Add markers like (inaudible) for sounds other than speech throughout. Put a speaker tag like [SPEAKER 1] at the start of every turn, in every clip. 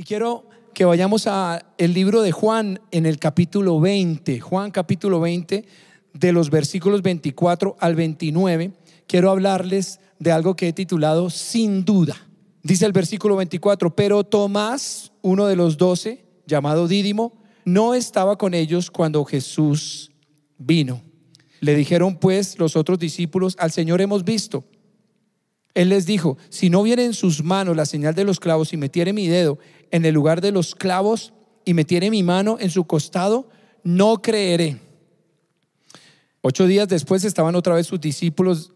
[SPEAKER 1] Y quiero que vayamos a el libro de Juan en el capítulo 20, Juan capítulo 20 de los versículos 24 al 29. Quiero hablarles de algo que he titulado Sin duda. Dice el versículo 24, pero Tomás, uno de los doce, llamado Dídimo, no estaba con ellos cuando Jesús vino. Le dijeron pues los otros discípulos, al Señor hemos visto. Él les dijo, si no viene en sus manos la señal de los clavos y metiere mi dedo en el lugar de los clavos y metiere mi mano en su costado, no creeré. Ocho días después estaban otra vez sus discípulos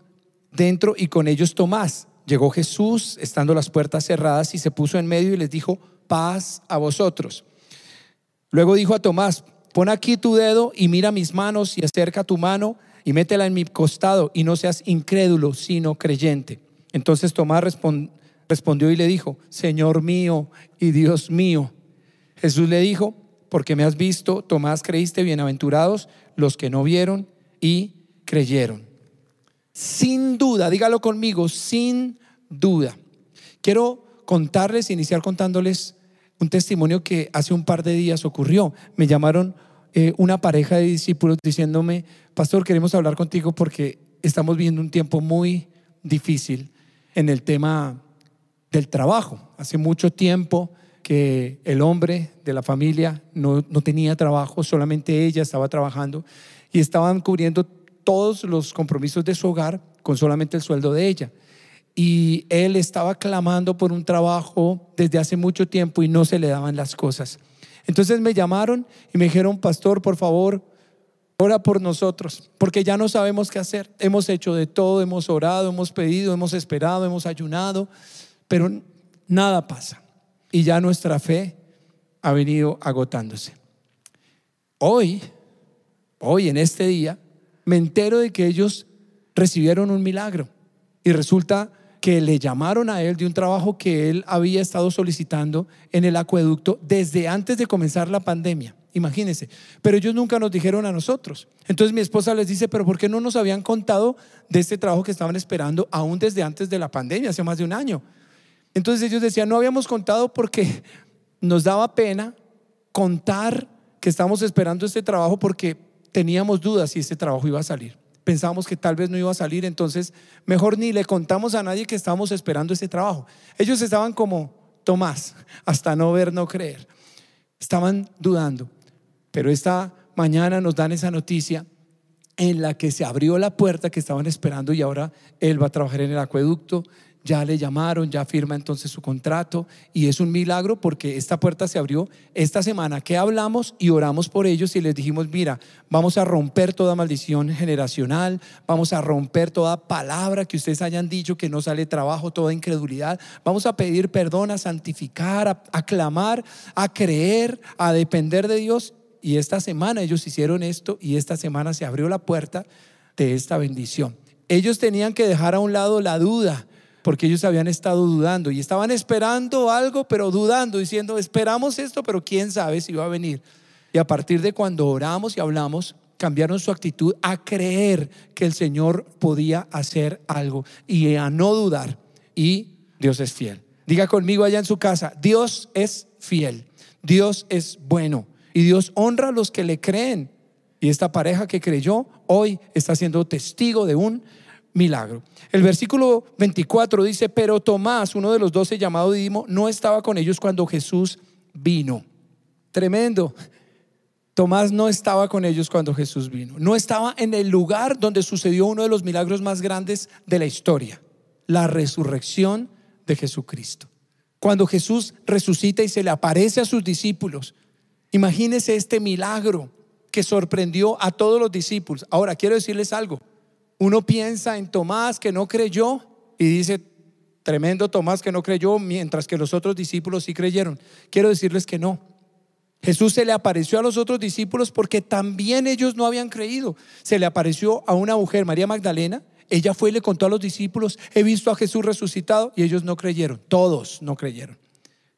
[SPEAKER 1] dentro y con ellos Tomás. Llegó Jesús, estando las puertas cerradas, y se puso en medio y les dijo, paz a vosotros. Luego dijo a Tomás, pon aquí tu dedo y mira mis manos y acerca tu mano y métela en mi costado y no seas incrédulo, sino creyente. Entonces Tomás respondió y le dijo, Señor mío y Dios mío. Jesús le dijo, porque me has visto, Tomás, creíste, bienaventurados los que no vieron y creyeron. Sin duda, dígalo conmigo, sin duda. Quiero contarles, iniciar contándoles un testimonio que hace un par de días ocurrió. Me llamaron eh, una pareja de discípulos diciéndome, pastor, queremos hablar contigo porque estamos viviendo un tiempo muy difícil en el tema del trabajo. Hace mucho tiempo que el hombre de la familia no, tenía trabajo, solamente ella estaba trabajando y estaban cubriendo todos los compromisos de su hogar con solamente el sueldo de ella. Y él estaba clamando por un trabajo desde hace mucho tiempo y no se le daban las cosas. Entonces me llamaron y me dijeron, pastor, por favor, Ora por nosotros, porque ya no sabemos qué hacer. Hemos hecho de todo, hemos orado, hemos pedido, hemos esperado, hemos ayunado, pero nada pasa. Y ya nuestra fe ha venido agotándose. Hoy, hoy en este día, me entero de que ellos recibieron un milagro y resulta que le llamaron a él de un trabajo que él había estado solicitando en el acueducto desde antes de comenzar la pandemia. Imagínense. Pero ellos nunca nos dijeron a nosotros. Entonces mi esposa les dice, pero ¿por qué no nos habían contado de este trabajo que estaban esperando aún desde antes de la pandemia, hace más de un año? Entonces ellos decían, no habíamos contado porque (laughs) nos daba pena contar que estábamos esperando este trabajo porque teníamos dudas si este trabajo iba a salir. Pensábamos que tal vez no iba a salir, entonces mejor ni le contamos a nadie que estábamos esperando este trabajo. Ellos estaban como Tomás, hasta no ver, no creer. Estaban dudando. Pero esta mañana nos dan esa noticia en la que se abrió la puerta que estaban esperando y ahora él va a trabajar en el acueducto. Ya le llamaron, ya firma entonces su contrato y es un milagro porque esta puerta se abrió esta semana que hablamos y oramos por ellos y les dijimos, mira, vamos a romper toda maldición generacional, vamos a romper toda palabra que ustedes hayan dicho que no sale trabajo, toda incredulidad, vamos a pedir perdón, a santificar, a, a clamar, a creer, a depender de Dios y esta semana ellos hicieron esto y esta semana se abrió la puerta de esta bendición. Ellos tenían que dejar a un lado la duda, porque ellos habían estado dudando y estaban esperando algo, pero dudando, diciendo, esperamos esto, pero quién sabe si va a venir. Y a partir de cuando oramos y hablamos, cambiaron su actitud a creer que el Señor podía hacer algo y a no dudar. Y Dios es fiel. Diga conmigo allá en su casa, Dios es fiel, Dios es bueno. Y Dios honra a los que le creen. Y esta pareja que creyó hoy está siendo testigo de un milagro. El versículo 24 dice, pero Tomás, uno de los doce llamado Didimo, no estaba con ellos cuando Jesús vino. Tremendo. Tomás no estaba con ellos cuando Jesús vino. No estaba en el lugar donde sucedió uno de los milagros más grandes de la historia, la resurrección de Jesucristo. Cuando Jesús resucita y se le aparece a sus discípulos Imagínese este milagro que sorprendió a todos los discípulos. Ahora, quiero decirles algo. Uno piensa en Tomás que no creyó y dice, tremendo Tomás que no creyó, mientras que los otros discípulos sí creyeron. Quiero decirles que no. Jesús se le apareció a los otros discípulos porque también ellos no habían creído. Se le apareció a una mujer, María Magdalena. Ella fue y le contó a los discípulos, he visto a Jesús resucitado y ellos no creyeron. Todos no creyeron.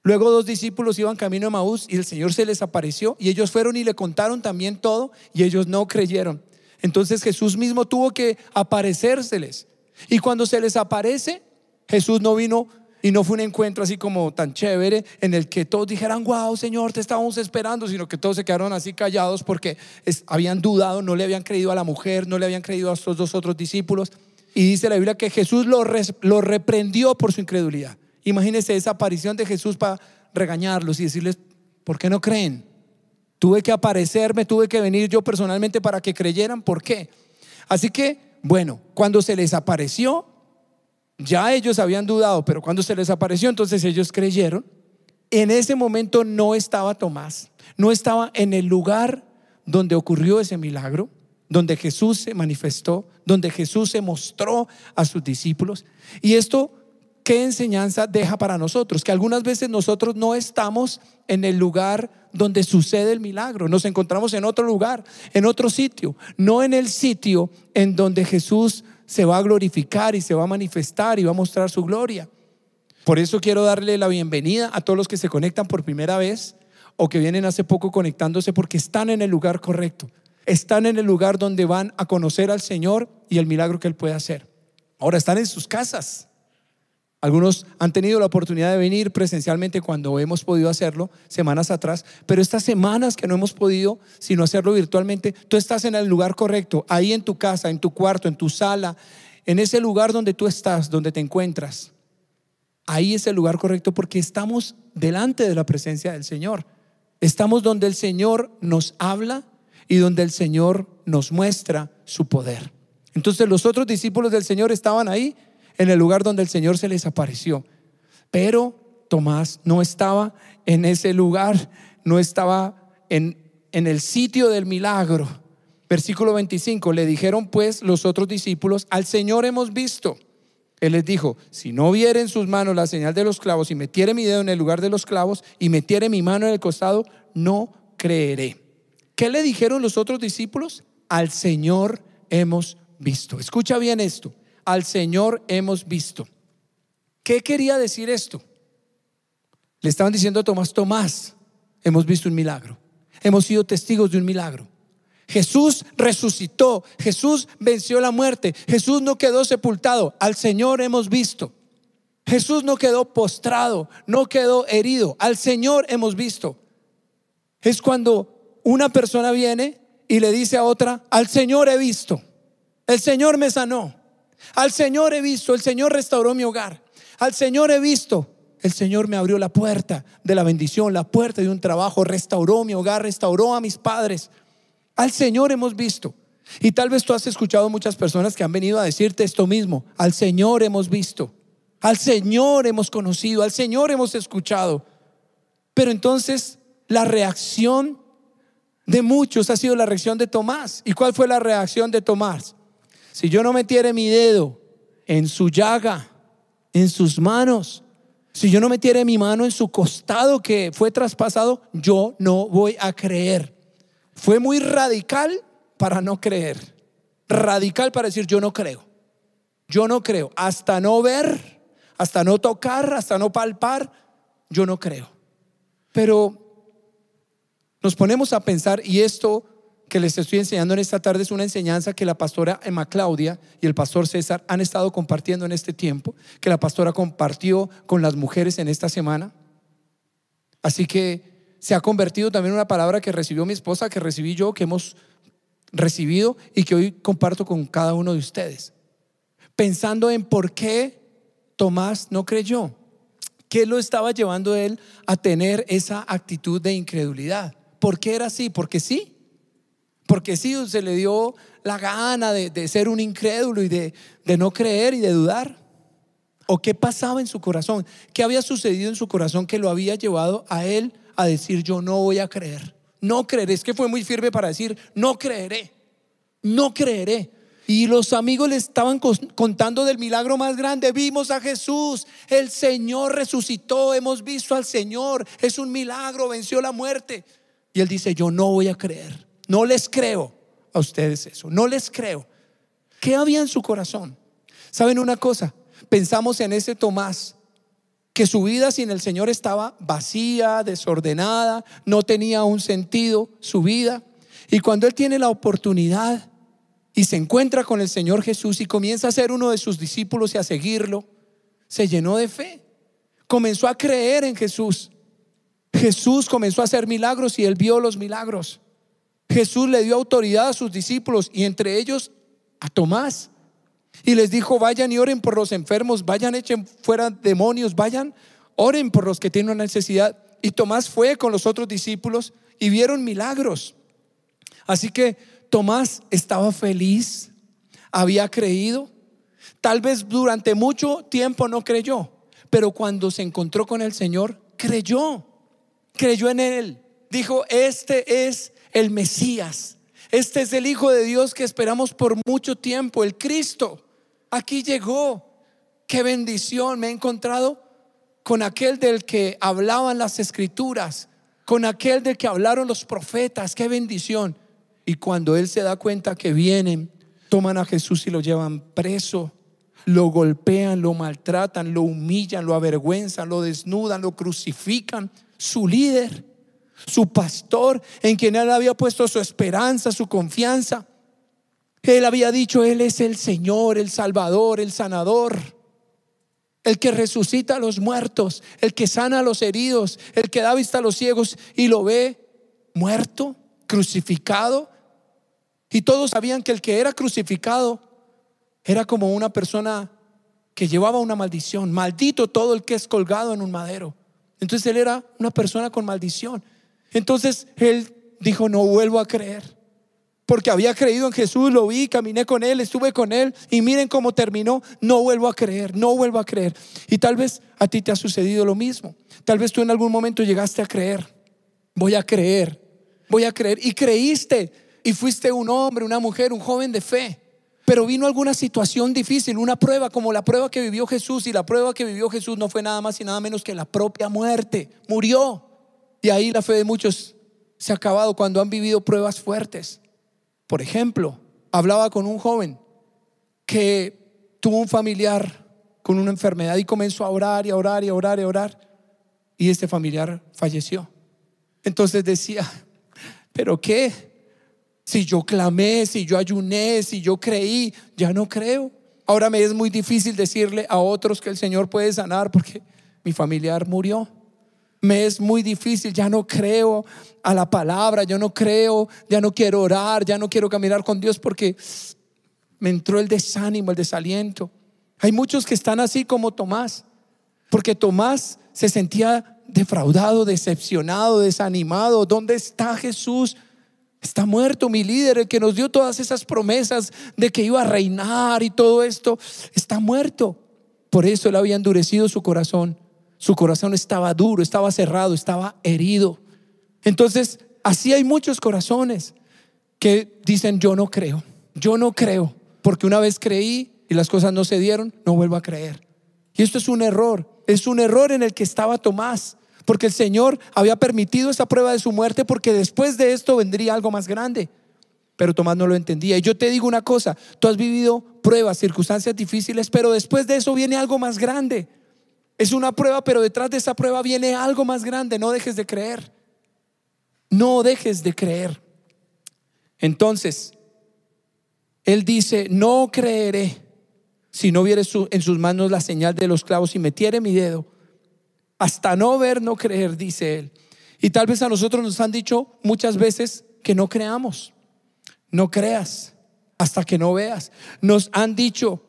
[SPEAKER 1] Luego dos discípulos iban camino a Maús y el Señor se les apareció y ellos fueron y le contaron también todo y ellos no creyeron. Entonces Jesús mismo tuvo que aparecérseles. Y cuando se les aparece, Jesús no vino y no fue un encuentro así como tan chévere en el que todos dijeran, wow, Señor, te estábamos esperando, sino que todos se quedaron así callados porque habían dudado, no le habían creído a la mujer, no le habían creído a estos dos otros discípulos. Y dice la Biblia que Jesús lo, lo reprendió por su incredulidad. Imagínense esa aparición de Jesús para regañarlos y decirles, ¿por qué no creen? Tuve que aparecerme, tuve que venir yo personalmente para que creyeran. ¿Por qué? Así que, bueno, cuando se les apareció, ya ellos habían dudado, pero cuando se les apareció, entonces ellos creyeron. En ese momento no estaba Tomás, no estaba en el lugar donde ocurrió ese milagro, donde Jesús se manifestó, donde Jesús se mostró a sus discípulos. Y esto, ¿qué enseñanza deja para nosotros? Que algunas veces nosotros no estamos en el lugar donde sucede el milagro, nos encontramos en otro lugar, en otro sitio, no en el sitio en donde Jesús se va a glorificar y se va a manifestar y va a mostrar su gloria. Por eso quiero darle la bienvenida a todos los que se conectan por primera vez o que vienen hace poco conectándose porque están en el lugar correcto. Están en el lugar donde van a conocer al Señor y el milagro que Él puede hacer. Ahora están en sus casas. Algunos han tenido la oportunidad de venir presencialmente cuando hemos podido hacerlo semanas atrás, pero estas semanas que no hemos podido sino hacerlo virtualmente, tú estás en el lugar correcto, ahí en tu casa, en tu cuarto, en tu sala, en ese lugar donde tú estás, donde te encuentras. Ahí es el lugar correcto porque estamos delante de la presencia del Señor. Estamos donde el Señor nos habla y donde el Señor nos muestra su poder. Entonces los otros discípulos del Señor estaban ahí en el lugar donde el Señor se les apareció. Pero Tomás no estaba en ese lugar, no estaba en, en el sitio del milagro. Versículo 25, le dijeron pues los otros discípulos, al Señor hemos visto. Él les dijo, si no viere en sus manos la señal de los clavos y metiere mi dedo en el lugar de los clavos y metiere mi mano en el costado, no creeré. ¿Qué le dijeron los otros discípulos? Al Señor hemos visto. Escucha bien esto al Señor hemos visto. ¿Qué quería decir esto? Le estaban diciendo a Tomás, Tomás, hemos visto un milagro. Hemos sido testigos de un milagro. Jesús resucitó, Jesús venció la muerte, Jesús no quedó sepultado, al Señor hemos visto. Jesús no quedó postrado, no quedó herido, al Señor hemos visto. Es cuando una persona viene y le dice a otra, al Señor he visto, el Señor me sanó, al Señor he visto, el Señor restauró mi hogar. Al Señor he visto, el Señor me abrió la puerta de la bendición, la puerta de un trabajo, restauró mi hogar, restauró a mis padres. Al Señor hemos visto. Y tal vez tú has escuchado muchas personas que han venido a decirte esto mismo. Al Señor hemos visto. Al Señor hemos conocido. Al Señor hemos escuchado. Pero entonces la reacción de muchos ha sido la reacción de Tomás. ¿Y cuál fue la reacción de Tomás? Si yo no metiere mi dedo en su llaga, en sus manos, si yo no metiere mi mano en su costado que fue traspasado, yo no voy a creer. Fue muy radical para no creer. Radical para decir yo no creo. Yo no creo. Hasta no ver, hasta no tocar, hasta no palpar, yo no creo. Pero nos ponemos a pensar y esto que les estoy enseñando en esta tarde es una enseñanza que la pastora Emma Claudia y el pastor César han estado compartiendo en este tiempo, que la pastora compartió con las mujeres en esta semana. Así que se ha convertido también en una palabra que recibió mi esposa, que recibí yo, que hemos recibido y que hoy comparto con cada uno de ustedes. Pensando en por qué Tomás no creyó. ¿Qué lo estaba llevando él a tener esa actitud de incredulidad? ¿Por qué era así? Porque sí. Porque sí, se le dio la gana de, ser un incrédulo y de, de no creer y de dudar. ¿O qué pasaba en su corazón? ¿Qué había sucedido en su corazón que lo había llevado a él a decir yo no voy a creer? No creeré. Es que fue muy firme para decir no creeré. No creeré. Y los amigos le estaban contando del milagro más grande. Vimos a Jesús, el Señor resucitó, hemos visto al Señor, es un milagro, venció la muerte. Y él dice, yo no voy a creer. No les creo a ustedes eso, no les creo. ¿Qué había en su corazón? ¿Saben una cosa? Pensamos en ese Tomás, que su vida sin el Señor estaba vacía, desordenada, no tenía un sentido su vida. Y cuando él tiene la oportunidad y se encuentra con el Señor Jesús y comienza a ser uno de sus discípulos y a seguirlo, se llenó de fe. comenzó a creer en Jesús. Jesús comenzó a hacer milagros y él vio los milagros. Jesús le dio autoridad a sus discípulos y entre ellos a Tomás. Y les dijo, vayan y oren por los enfermos, vayan, echen fuera demonios, vayan, oren por los que tienen una necesidad. Y Tomás fue con los otros discípulos y vieron milagros. Así que Tomás estaba feliz, había creído. Tal vez durante mucho tiempo no creyó, pero cuando se encontró con el Señor, creyó, creyó en Él. Dijo, este es el Mesías, este es el Hijo de Dios que esperamos por mucho tiempo, el Cristo. Aquí llegó. Qué bendición me he encontrado con aquel del que hablaban las escrituras, con aquel del que hablaron los profetas. Qué bendición. Y cuando él se da cuenta que vienen, toman a Jesús y lo llevan preso, lo golpean, lo maltratan, lo humillan, lo avergüenzan, lo desnudan, lo crucifican. Su líder, su pastor, en quien él había puesto su esperanza, su confianza. Él había dicho, Él es el Señor, el Salvador, el sanador, el que resucita a los muertos, el que sana a los heridos, el que da vista a los ciegos y lo ve muerto, crucificado, y todos sabían que el que era crucificado era como una persona que llevaba una maldición. Maldito todo el que es colgado en un madero. Entonces él era una persona con maldición. Entonces él dijo, no vuelvo a creer. Porque había creído en Jesús, lo vi, caminé con él, estuve con él y miren cómo terminó. No vuelvo a creer, no vuelvo a creer. Y tal vez a ti te ha sucedido lo mismo. Tal vez tú en algún momento llegaste a creer. Voy a creer, voy a creer. Y creíste y fuiste un hombre, una mujer, un joven de fe. Pero vino alguna situación difícil, una prueba como la prueba que vivió Jesús. Y la prueba que vivió Jesús no fue nada más y nada menos que la propia muerte. Murió. Y ahí la fe de muchos se ha acabado cuando han vivido pruebas fuertes. Por ejemplo, hablaba con un joven que tuvo un familiar con una enfermedad y comenzó a orar y a orar y a orar y a orar. Y este familiar falleció. Entonces decía, (laughs) ¿pero qué? Si yo clamé, si yo ayuné, si yo creí, ya no creo. Ahora me es muy difícil decirle a otros que el Señor puede sanar porque mi familiar murió. Me es muy difícil, ya no creo a la palabra, yo no creo, ya no quiero orar, ya no quiero caminar con Dios porque me entró el desánimo, el desaliento. Hay muchos que están así como Tomás, porque Tomás se sentía defraudado, decepcionado, desanimado. ¿Dónde está Jesús? Está muerto mi líder, el que nos dio todas esas promesas de que iba a reinar y todo esto. Está muerto. Por eso él había endurecido su corazón. Su corazón estaba duro, estaba cerrado, estaba herido. Entonces, así hay muchos corazones que dicen, yo no creo, yo no creo, porque una vez creí y las cosas no se dieron, no vuelvo a creer. Y esto es un error, es un error en el que estaba Tomás porque el Señor había permitido esa prueba de su muerte porque después de esto vendría algo más grande. Pero Tomás no lo entendía. Y yo te digo una cosa, tú has vivido pruebas, circunstancias difíciles, pero después de eso viene algo más grande. Es una prueba, pero detrás de esa prueba viene algo más grande. No dejes de creer. No dejes de creer. Entonces, él dice, no creeré si no viere en sus manos la señal de los clavos y metiere mi dedo hasta no ver, no creer, dice él. Y tal vez a nosotros nos han dicho muchas veces que no creamos. No creas hasta que no veas. Nos han dicho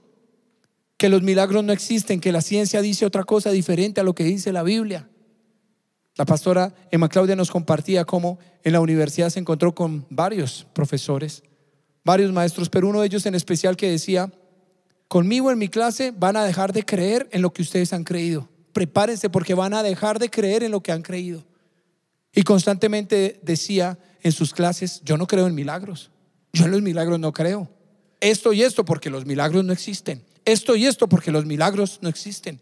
[SPEAKER 1] que los milagros no existen, que la ciencia dice otra cosa diferente a lo que dice la Biblia. La pastora Emma Claudia nos compartía cómo en la universidad se encontró con varios profesores, varios maestros, pero uno de ellos en especial que decía, conmigo en mi clase van a dejar de creer en lo que ustedes han creído prepárense porque van a dejar de creer en lo que han creído. Y constantemente decía en sus clases, yo no creo en milagros, yo en los milagros no creo. Esto y esto porque los milagros no existen. Esto y esto porque los milagros no existen.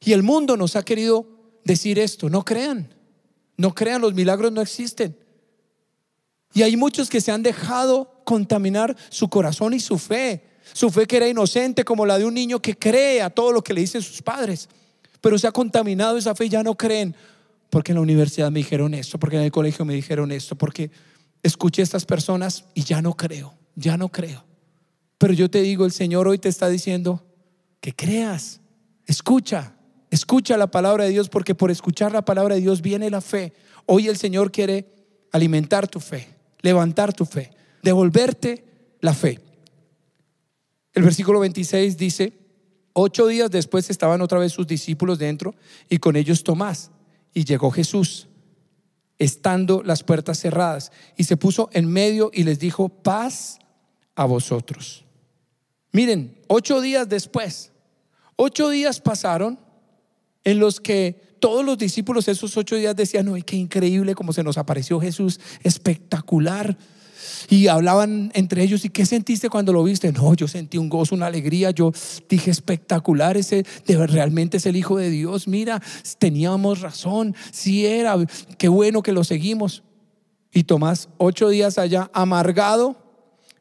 [SPEAKER 1] Y el mundo nos ha querido decir esto, no crean, no crean, los milagros no existen. Y hay muchos que se han dejado contaminar su corazón y su fe. Su fe que era inocente como la de un niño que cree a todo lo que le dicen sus padres pero se ha contaminado esa fe y ya no creen. Porque en la universidad me dijeron esto, porque en el colegio me dijeron esto, porque escuché a estas personas y ya no creo, ya no creo. Pero yo te digo, el Señor hoy te está diciendo que creas, escucha, Escucha la palabra de Dios porque por escuchar la palabra de Dios viene la fe. Hoy el Señor quiere alimentar tu fe, levantar tu fe, devolverte la fe. El versículo 26 dice, ocho días después estaban otra vez sus discípulos dentro y con ellos Tomás. Y llegó Jesús, estando las puertas cerradas, y se puso en medio y les dijo, paz a vosotros. Miren, ocho días después, ocho días pasaron en los que todos los discípulos esos ocho días decían, no, qué increíble como se nos apareció Jesús, espectacular. Y hablaban entre ellos, ¿y qué sentiste cuando lo viste? No, yo sentí un gozo, una alegría, yo dije espectacular, ese de, realmente es el Hijo de Dios, mira, teníamos razón, si era, qué bueno que lo seguimos. Y Tomás, ocho días allá, amargado,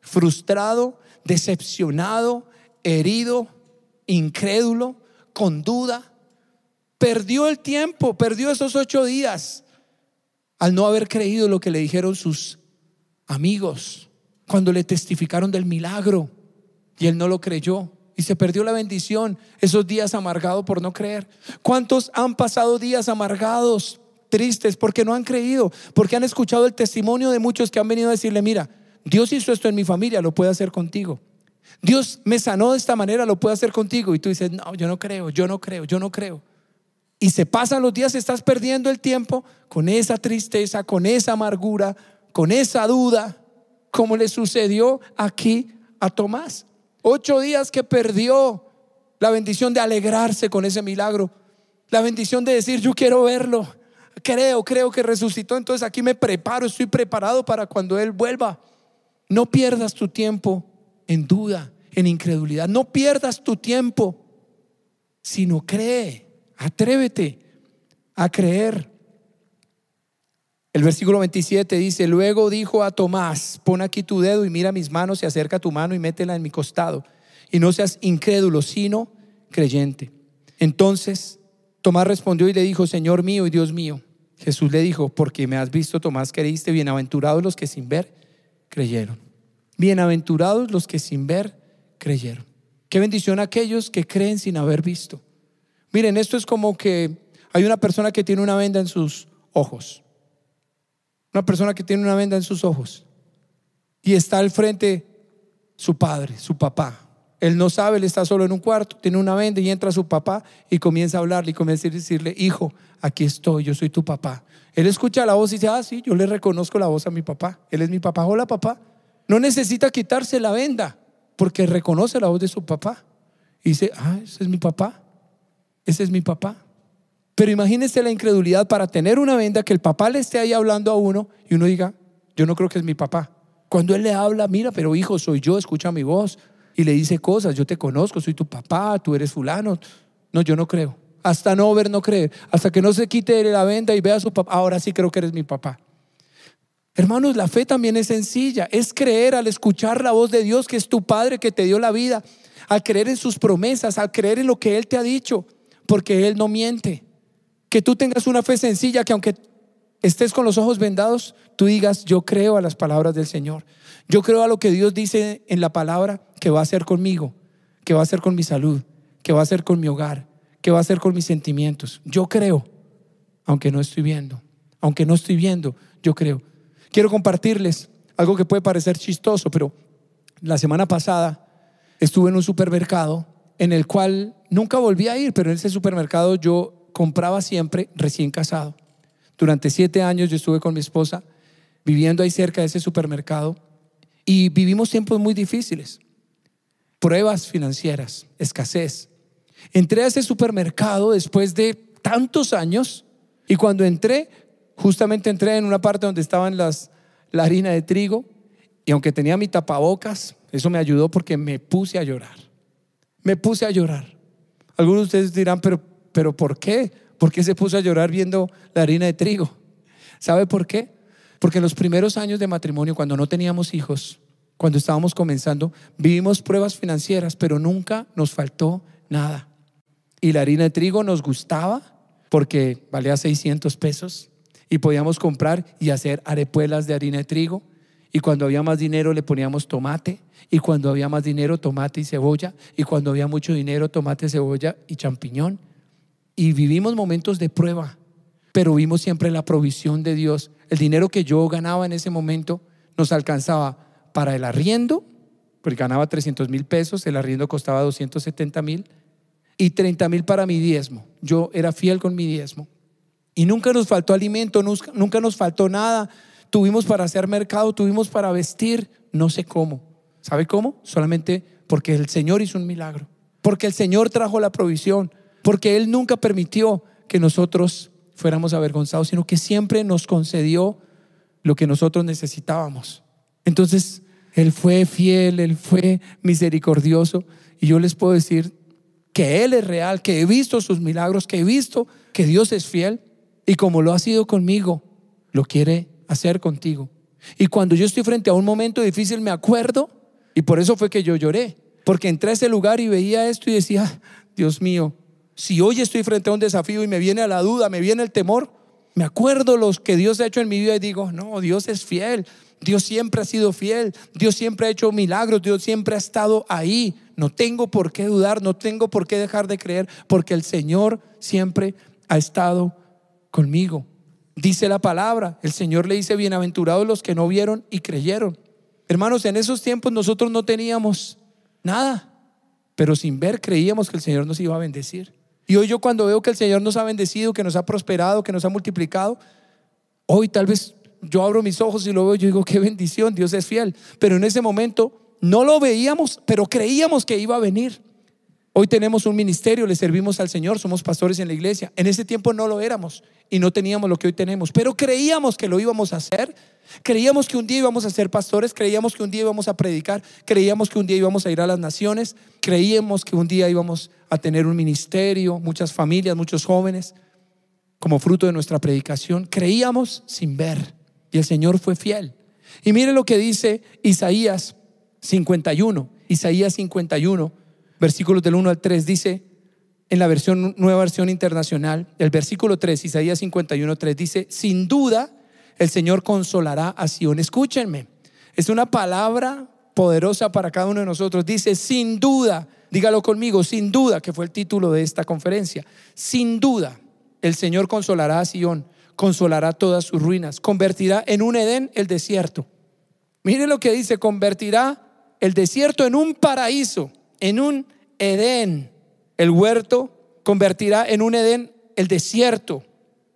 [SPEAKER 1] frustrado, decepcionado, herido, incrédulo, con duda, perdió el tiempo, perdió esos ocho días al no haber creído lo que le dijeron sus amigos cuando le testificaron del milagro y él no lo creyó y se perdió la bendición, esos días amargados por no creer. ¿Cuántos han pasado días amargados, tristes, porque no han creído, porque han escuchado el testimonio de muchos que han venido a decirle, mira, Dios hizo esto en mi familia, lo puede hacer contigo. Dios me sanó de esta manera, lo puede hacer contigo. Y tú dices, no, yo no creo, yo no creo, yo no creo y se pasan los días, estás perdiendo el tiempo con esa tristeza, con esa amargura, con esa duda, como le sucedió aquí a Tomás. Ocho días que perdió la bendición de alegrarse con ese milagro, la bendición de decir, yo quiero verlo, creo, creo que resucitó, entonces aquí me preparo, estoy preparado para cuando Él vuelva. No pierdas tu tiempo en duda, en incredulidad, no pierdas tu tiempo, sino cree Atrévete a creer. El versículo 27 dice, luego dijo a Tomás, pon aquí tu dedo y mira mis manos y acerca tu mano y métela en mi costado. Y no seas incrédulo, sino creyente. Entonces Tomás respondió y le dijo, Señor mío y Dios mío. Jesús le dijo, porque me has visto, Tomás, creíste, bienaventurados los que sin ver creyeron. Bienaventurados los que sin ver creyeron. Qué bendición aquellos que creen sin haber visto. Miren, esto es como que hay una persona que tiene una venda en sus ojos. Una persona que tiene una venda en sus ojos. Y está al frente su padre, su papá. Él no sabe, él está solo en un cuarto, tiene una venda y entra su papá y comienza a hablarle y comienza a decirle, hijo, aquí estoy, yo soy tu papá. Él escucha la voz y dice, ah, sí, yo le reconozco la voz a mi papá. Él es mi papá. Hola, papá. No necesita quitarse la venda porque reconoce la voz de su papá. Y dice, ah, ese es mi papá ese es mi papá. Pero imagínese la incredulidad para tener una venda que el papá le esté ahí hablando a uno y uno diga, yo no creo que es mi papá. Cuando él le habla, mira, pero hijo, soy yo, escucha mi voz y le dice cosas, yo te conozco, soy tu papá, tú eres fulano. No, yo no creo. Hasta no ver, no creer. Hasta que no se quite la venda y vea a su papá, ahora sí creo que eres mi papá. Hermanos, la fe también es sencilla, es creer al escuchar la voz de Dios, que es tu Padre que te dio la vida, al creer en sus promesas, al creer en lo que Él te ha dicho porque Él no miente. Que tú tengas una fe sencilla, que aunque estés con los ojos vendados, tú digas, yo creo a las palabras del Señor. Yo creo a lo que Dios dice en la palabra que va a hacer conmigo, que va a hacer con mi salud, que va a hacer con mi hogar, que va a hacer con mis sentimientos. Yo creo, aunque no estoy viendo. Aunque no estoy viendo, yo creo. Quiero compartirles algo que puede parecer chistoso, pero la semana pasada estuve en un supermercado en el cual nunca volví a ir, pero en ese supermercado yo compraba siempre recién casado. Durante siete años yo estuve con mi esposa viviendo ahí cerca de ese supermercado y vivimos tiempos muy difíciles, pruebas financieras, escasez. Entré a ese supermercado después de tantos años y cuando entré, justamente entré en una parte donde estaban las, la harina de trigo y aunque tenía mi tapabocas, eso me ayudó porque me puse a llorar me puse a llorar. Algunos de ustedes dirán, pero, pero ¿por qué? ¿Por qué se puso a llorar viendo la harina de trigo? ¿Sabe por qué? Porque en los primeros años de matrimonio, cuando no teníamos hijos, cuando estábamos comenzando, vivimos pruebas financieras, pero nunca nos faltó nada. Y la harina de trigo nos gustaba porque valía 600 pesos y podíamos comprar y hacer arepuelas de harina de trigo y cuando había más dinero le poníamos tomate. Y cuando había más dinero, tomate y cebolla. Y cuando había mucho dinero, tomate, cebolla y champiñón. y vivimos momentos de prueba, pero vimos siempre la provisión de Dios. El dinero que yo ganaba en ese momento nos alcanzaba para el arriendo, porque ganaba 300 mil pesos, el arriendo costaba 270 mil, y 30 mil para mi diezmo. Yo era fiel con mi diezmo. Y nunca nos faltó alimento, nunca nos faltó nada. Tuvimos para hacer mercado, tuvimos para vestir, no sé cómo. ¿Sabe cómo? Solamente porque el Señor hizo un milagro, porque el Señor trajo la provisión, porque Él nunca permitió que nosotros fuéramos avergonzados, sino que siempre nos concedió lo que nosotros necesitábamos. Entonces, Él fue fiel, Él fue misericordioso. Y yo les puedo decir que Él es real, que he visto sus milagros, que he visto que Dios es fiel. Y como lo ha sido conmigo, lo quiere hacer contigo. Y cuando yo estoy frente a un momento difícil, me acuerdo, y por eso fue que yo lloré, porque entré a ese lugar y veía esto y decía, Dios mío, si hoy estoy frente a un desafío y me viene la duda, me viene el temor, me acuerdo los que Dios ha hecho en mi vida y digo, no, Dios es fiel, Dios siempre ha sido fiel, Dios siempre ha hecho milagros, Dios siempre ha estado ahí. No tengo por qué dudar, no tengo por qué dejar de creer, porque el Señor siempre ha estado conmigo. Dice la palabra, el Señor le dice, bienaventurados los que no vieron y creyeron. Hermanos, en esos tiempos nosotros no teníamos nada, pero sin ver creíamos que el Señor nos iba a bendecir. Y hoy yo cuando veo que el Señor nos ha bendecido, que nos ha prosperado, que nos ha multiplicado, hoy tal vez yo abro mis ojos y lo veo, yo digo, qué bendición, Dios es fiel. Pero en ese momento no lo veíamos, pero creíamos que iba a venir. Hoy tenemos un ministerio, le servimos al Señor, somos pastores en la iglesia. En ese tiempo no lo éramos y no teníamos lo que hoy tenemos, pero creíamos que lo íbamos a hacer. Creíamos que un día íbamos a ser pastores, creíamos que un día íbamos a predicar, creíamos que un día íbamos a ir a las naciones, creíamos que un día íbamos a tener un ministerio, muchas familias, muchos jóvenes, como fruto de nuestra predicación. Creíamos sin ver y el Señor fue fiel. Y mire lo que dice Isaías 51, Isaías 51, versículos del 1 al 3, dice en la versión nueva versión internacional, el versículo 3, Isaías 51, 3 dice, sin duda el Señor consolará a Sion. Escúchenme, es una palabra poderosa para cada uno de nosotros. Dice, sin duda, dígalo conmigo, sin duda, que fue el título de esta conferencia, sin duda, el Señor consolará a Sion, consolará todas sus ruinas, convertirá en un Edén el desierto. Mire lo que dice, convertirá el desierto en un paraíso, en un Edén. El huerto convertirá en un Edén el desierto,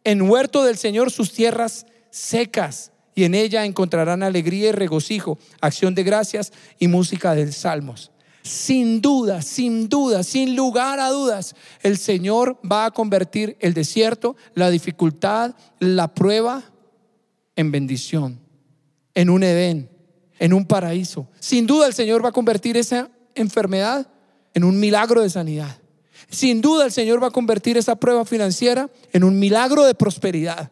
[SPEAKER 1] en huerto del Señor sus tierras secas y en ella encontrarán alegría y regocijo, acción de gracias y música de salmos. Sin duda, sin duda, sin lugar a dudas, el Señor va a convertir el desierto, la dificultad, la prueba en bendición, en un Edén, en un paraíso. Sin duda el Señor va a convertir esa enfermedad en un milagro de sanidad. Sin duda el Señor va a convertir esa prueba financiera en un milagro de prosperidad.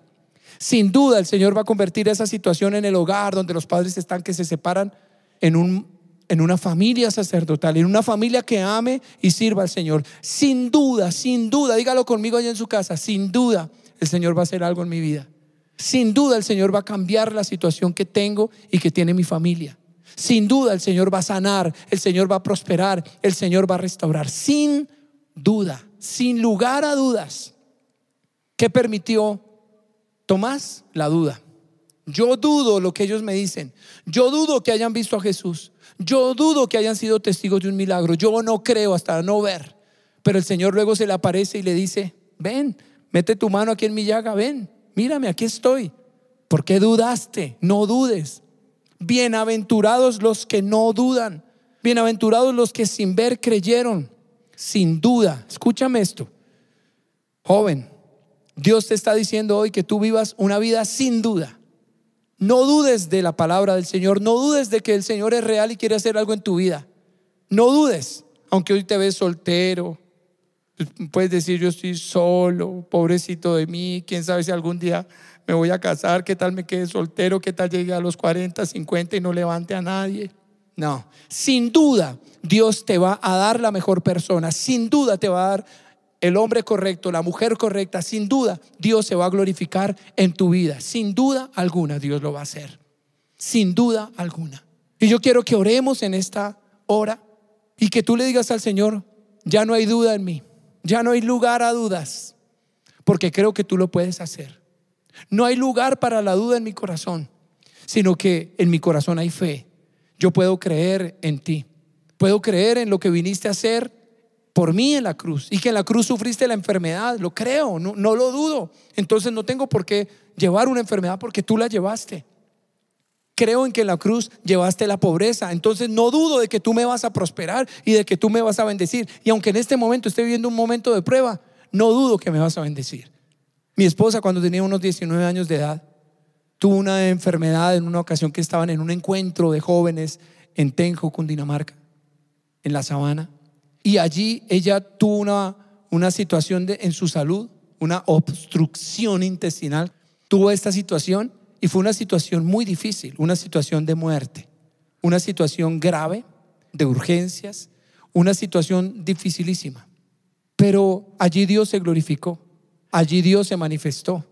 [SPEAKER 1] Sin duda el Señor va a convertir esa situación en el hogar donde los padres están que se separan en, un, en una familia sacerdotal, en una familia que ame y sirva al Señor. Sin duda, sin duda, dígalo conmigo allá en su casa, sin duda el Señor va a hacer algo en mi vida. Sin duda el Señor va a cambiar la situación que tengo y que tiene mi familia. Sin duda el Señor va a sanar, el Señor va a prosperar, el Señor va a restaurar. Sin duda, sin lugar a dudas. ¿Qué permitió Tomás, la duda. Yo dudo lo que ellos me dicen. Yo dudo que hayan visto a Jesús. Yo dudo que hayan sido testigos de un milagro. Yo no creo hasta no ver. Pero el Señor luego se le aparece y le dice, ven, mete tu mano aquí en mi llaga, ven, mírame, aquí estoy. ¿Por qué dudaste? No dudes. Bienaventurados los que no dudan. Bienaventurados los que sin ver creyeron. Sin duda. Escúchame esto. Joven, Dios te está diciendo hoy que tú vivas una vida sin duda. No dudes de la palabra del Señor, no dudes de que el Señor es real y quiere hacer algo en tu vida. No dudes, aunque hoy te ves soltero. Puedes decir, yo estoy solo, pobrecito de mí, quién sabe si algún día me voy a casar, qué tal me quede soltero, qué tal llegue a los 40, 50 y no levante a nadie. No, sin duda Dios te va a dar la mejor persona, sin duda te va a dar el hombre correcto, la mujer correcta, sin duda Dios se va a glorificar en tu vida. Sin duda alguna Dios lo va a hacer. Sin duda alguna. Y yo quiero que oremos en esta hora y que tú le digas al Señor, ya no hay duda en mí, ya no hay lugar a dudas. porque creo que tú lo puedes hacer. No hay lugar para la duda en mi corazón, sino que en mi corazón hay fe. Yo puedo creer en ti. Puedo creer en lo que viniste a hacer por mí en la cruz y que en la cruz sufriste la enfermedad. Lo creo, no, no lo dudo. Entonces no tengo por qué llevar una enfermedad porque tú la llevaste. Creo en que en la cruz llevaste la pobreza. Entonces no dudo de que tú me vas a prosperar y de que tú me vas a bendecir. Y aunque en este momento esté viviendo un momento de prueba, no dudo que me vas a bendecir. Mi esposa cuando tenía unos 19 años de edad tuvo una enfermedad en una ocasión que estaban en un encuentro de jóvenes en Tenjo, Cundinamarca, en la sabana. Y allí ella tuvo una, una situación en su salud, una obstrucción intestinal. Tuvo esta situación y fue una situación muy difícil, una situación de muerte, una situación grave, de urgencias, una situación dificilísima. Pero allí Dios se glorificó, allí Dios se manifestó.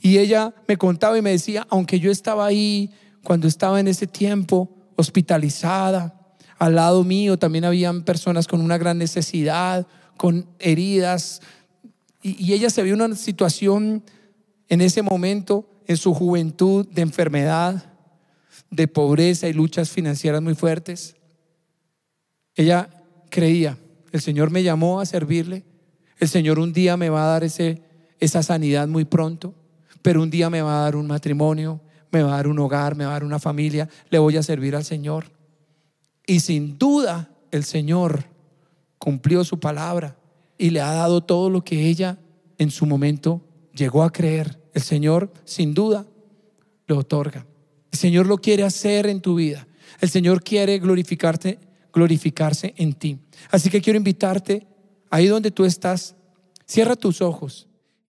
[SPEAKER 1] Y ella me contaba y me decía, aunque yo estaba ahí cuando estaba en ese tiempo hospitalizada, al lado mío también habían personas con una gran necesidad, con heridas, y, ella se vio una situación en ese momento, en su juventud, de enfermedad, de pobreza y luchas financieras muy fuertes. Ella creía el Señor me llamó a servirle. El Señor un día me va a dar ese, esa sanidad muy pronto, pero un día me va a dar un matrimonio, me va a dar un hogar, me va a dar una familia. Le voy a servir al Señor. Y sin duda el Señor cumplió su palabra y le ha dado todo lo que ella en su momento llegó a creer. El Señor sin duda lo otorga. El Señor lo quiere hacer en tu vida. El Señor quiere glorificarte glorificarse en ti. Así que quiero invitarte, ahí donde tú estás, cierra tus ojos